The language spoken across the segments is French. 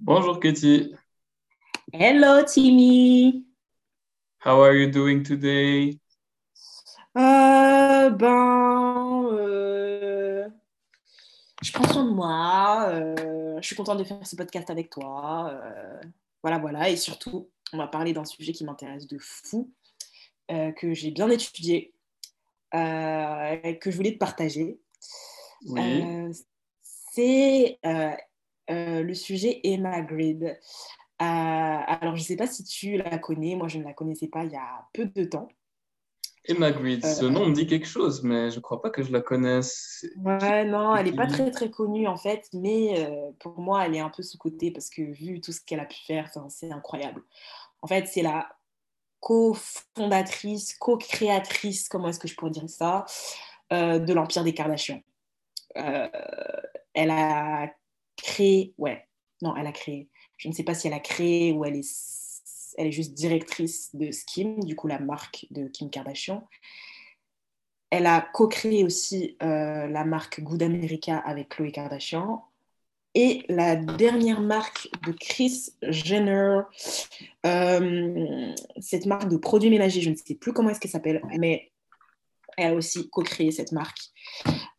Bonjour Katie. Hello Timmy. How are you doing today? Euh, ben, euh, je prends soin de moi. euh, je suis contente de faire ce podcast avec toi. voilà, voilà. Et surtout, on va parler d'un sujet qui m'intéresse de fou, que j'ai bien étudié, et que je voulais te partager. Oui. C'est euh, le sujet Emma Grid. Euh, alors, je ne sais pas si tu la connais. Moi, je ne la connaissais pas il y a peu de temps. Emma Grid, ce Euh, nom me dit quelque chose, mais je crois pas que je la connaisse. Ouais, non, elle n'est pas très très connue en fait, mais pour moi, elle est un peu sous-cotée parce que vu tout ce qu'elle a pu faire, c'est incroyable. En fait, c'est la co-fondatrice, co-créatrice, comment est-ce que je pourrais dire ça, euh, de l'Empire des Kardashians. Euh, elle a créé, ouais, non, elle a créé, je ne sais pas si elle a créé ou elle est, elle est juste directrice de Skim, du coup la marque de Kim Kardashian. Elle a co-créé aussi euh, la marque Good America avec Khloé Kardashian. Et la dernière marque de Kris Jenner, euh, cette marque de produits ménagers, je ne sais plus comment est-ce qu'elle s'appelle, mais elle a aussi co-créé cette marque.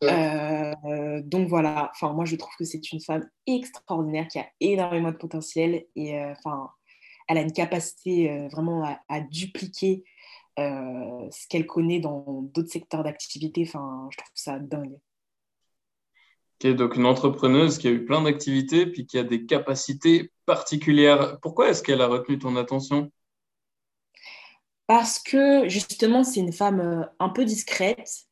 Euh, donc voilà, enfin, moi je trouve que c'est une femme extraordinaire qui a énormément de potentiel et euh, enfin, elle a une capacité euh, vraiment à, à dupliquer ce qu'elle connaît dans d'autres secteurs d'activité. Enfin, je trouve ça dingue. Ok, donc une entrepreneuse qui a eu plein d'activités, puis qui a des capacités particulières. Pourquoi est-ce qu'elle a retenu ton attention? Parce que justement, c'est une femme euh, un peu discrète,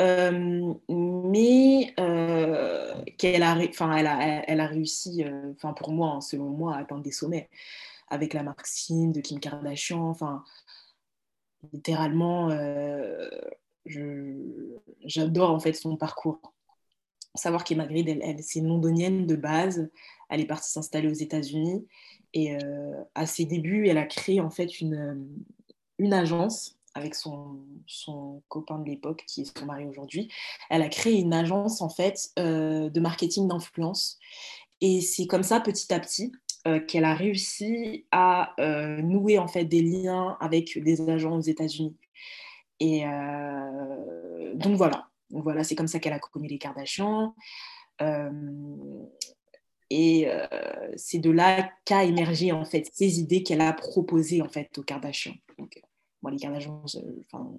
euh, mais euh, qu'elle a, elle a, elle a réussi, pour moi, hein, selon moi, à atteindre des sommets avec la Sim de Kim Kardashian. Enfin, littéralement, j'adore en fait son parcours. Savoir qu'Emma Grid, elle, elle, c'est londonienne de base. Elle est partie s'installer aux États-Unis et à ses débuts, elle a créé en fait une, une agence avec son, copain de l'époque qui est son mari aujourd'hui. Elle a créé une agence en fait euh, de marketing d'influence et c'est comme ça petit à petit euh, qu'elle a réussi à euh, nouer en fait des liens avec des agents aux États-Unis. Et donc voilà, voilà, c'est comme ça qu'elle a connu les Kardashians. Et c'est de là qu'a émergé en fait ces idées qu'elle a proposées en fait aux Kardashians. Moi, les euh, enfin,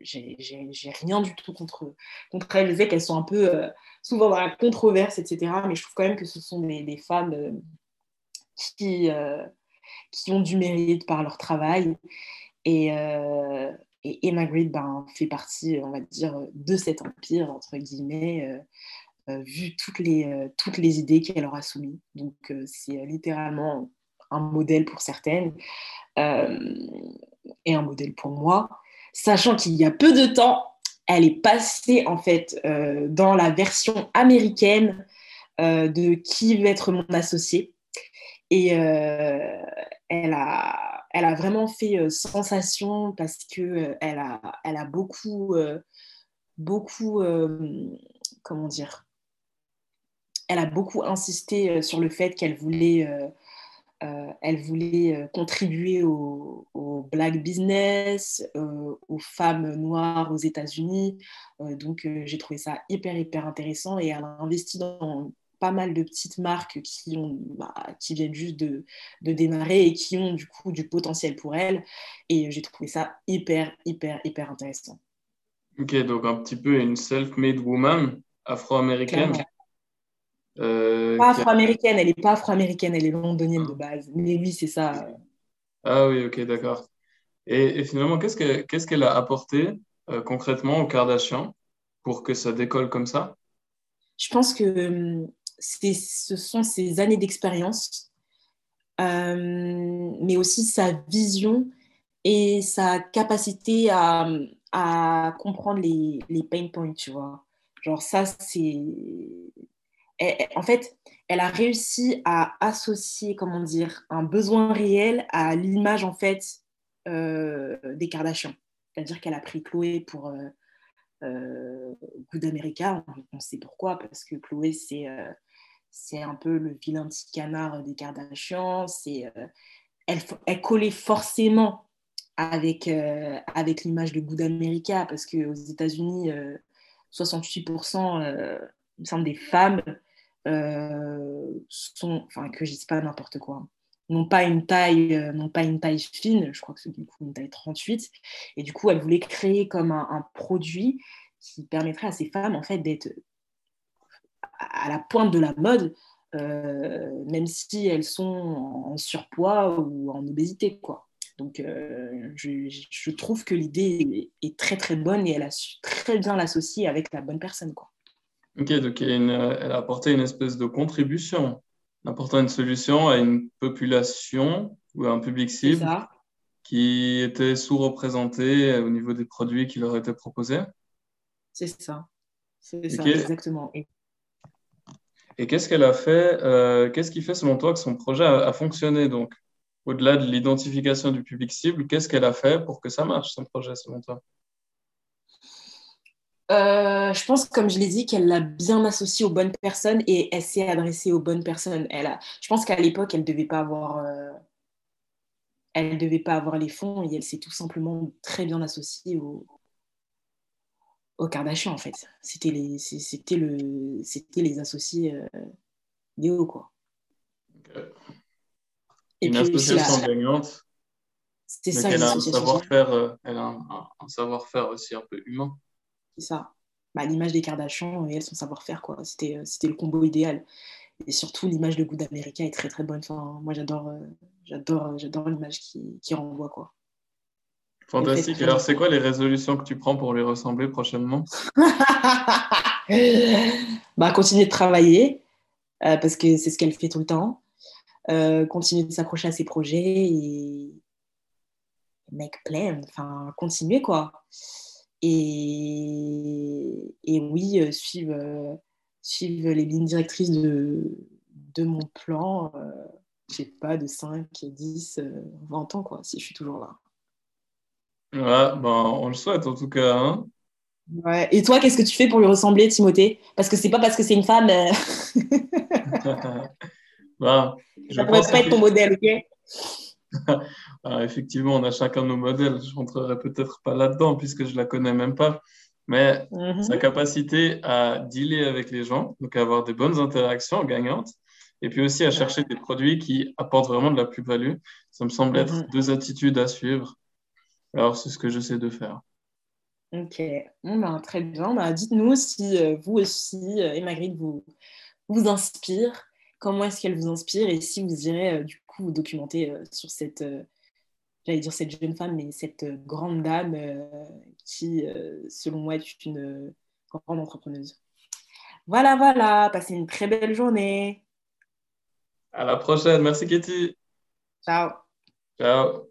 j'ai rien du tout contre, contre elles. Je sais qu'elles sont un peu euh, souvent dans la controverse, etc. Mais je trouve quand même que ce sont des, femmes euh, qui, euh, qui ont du mérite par leur travail. Et, et Emma Grid ben, fait partie, on va dire, de cet empire, entre guillemets, vu toutes les, toutes les idées qu'elle leur a soumises. Donc, c'est littéralement un modèle pour certaines et un modèle pour moi, sachant qu'il y a peu de temps, elle est passée, en fait, euh, dans la version américaine euh, de Qui veut être mon associé. Et euh, elle, a, elle a vraiment fait euh, sensation parce que euh, elle, a, elle a beaucoup, euh, beaucoup, euh, comment dire, elle a beaucoup insisté euh, sur le fait qu'elle voulait, euh, elle voulait euh, contribuer au, au black business, euh, aux femmes noires aux États-Unis. Euh, donc j'ai trouvé ça hyper, hyper intéressant et elle a investi dans pas mal de petites marques qui, ont, bah, qui viennent juste de, de démarrer et qui ont du coup du potentiel pour elle. Et j'ai trouvé ça hyper, hyper, hyper intéressant. Ok, donc un petit peu une self-made woman afro-américaine. Clairement. Euh, Pas a- afro-américaine, elle n'est pas afro-américaine, elle est londonienne de base. Mais oui, c'est ça. Ah oui, ok, d'accord. Et, et finalement, qu'est-ce que, qu'est-ce qu'elle a apporté euh, concrètement aux Kardashians pour que ça décolle comme ça? Je pense que c'est- ce sont ses années d'expérience, euh, mais aussi sa vision et sa capacité à, à comprendre les, les pain points, tu vois. Genre ça, c'est... en fait, elle a réussi à associer, comment dire, un besoin réel à l'image, en fait, euh, des Kardashians. C'est-à-dire qu'elle a pris Chloé pour euh, euh, Good America. On, sait pourquoi, parce que Chloé, c'est euh, c'est un peu le vilain petit canard des Kardashians. C'est, elle, elle, collait forcément avec, avec l'image de Good America parce qu'aux États-Unis, 68% il me des femmes enfin que je dis pas n'importe quoi, n'ont pas une taille, euh, n'ont pas une taille fine, je crois que c'est du coup une taille 38, et du coup elle voulait créer comme un, produit qui permettrait à ces femmes en fait d'être à la pointe de la mode, euh, même si elles sont en surpoids ou en obésité quoi. Donc, euh, je, je, trouve que l'idée est très très bonne et elle a su très bien l'associer avec la bonne personne. Quoi. Ok, donc elle a apporté une espèce de contribution apportant une solution à une population ou à un public cible qui était sous-représenté au niveau des produits qui leur étaient proposés. C'est ça. C'est ça, exactement. Et, qu'est-ce qu'elle a fait euh, Qu'est-ce qui fait, selon toi, que son projet a, fonctionné? Donc, au-delà de l'identification du public cible, qu'est-ce qu'elle a fait pour que ça marche, son projet, selon toi? Euh, je pense, comme je l'ai dit, qu'elle l'a bien associé aux bonnes personnes et elle s'est adressée aux bonnes personnes. Elle a, je pense qu'à l'époque, elle ne devait pas avoir, euh, elle devait pas avoir les fonds et elle s'est tout simplement très bien associée aux, aux Kardashian en fait. C'était les, c'était le, c'était les associés euh, quoi. Et Une association gagnante. C'est ça. Elle a savoir-faire, euh, elle a un savoir-faire aussi un peu humain c'est ça. Bah, l'image des Kardashians et elle, son savoir-faire, quoi. C'était, euh, c'était le combo idéal. Et surtout, l'image de Good America est très très bonne. Enfin, moi, j'adore, euh, j'adore, euh, j'adore l'image qui, qui renvoie, quoi. Fantastique. Alors, c'est quoi les résolutions que tu prends pour lui ressembler prochainement? Bah, Continuer de travailler, parce que c'est ce qu'elle fait tout le temps. continuer de s'accrocher à ses projets et make plan, enfin, continuer, quoi. Et, et oui, euh, suivre, euh, suivre les lignes directrices de, de mon plan, euh, je sais pas, de 5, 10, 20 ans, quoi, si je suis toujours là. Ouais, ben, on le souhaite en tout cas. Hein. Ouais. Et toi, qu'est-ce que tu fais pour lui ressembler, Timothée? Parce que c'est pas parce que c'est une femme. bah, je Ça pourrait pas être ton modèle, ok? ah, effectivement, on a chacun nos modèles. Je rentrerai peut-être pas là-dedans puisque je la connais même pas. Mais mhm. sa capacité à dealer avec les gens, donc à avoir des bonnes interactions gagnantes, et puis aussi à chercher des produits qui apportent vraiment de la plus-value, ça me semble être mhm. deux attitudes à suivre. Alors, c'est ce que j'essaie de faire. Ok, ben, très bien. Ben, dites-nous si euh, vous aussi, euh, et Magritte, vous, vous inspire. Comment est-ce qu'elle vous inspire et si vous irez euh, du coup vous documenter sur cette, j'allais dire cette jeune femme, mais cette euh, grande dame euh, qui, euh, selon moi, est une grande entrepreneuse. Voilà, voilà, passez une très belle journée. À la prochaine. Merci, Katie. Ciao. Ciao.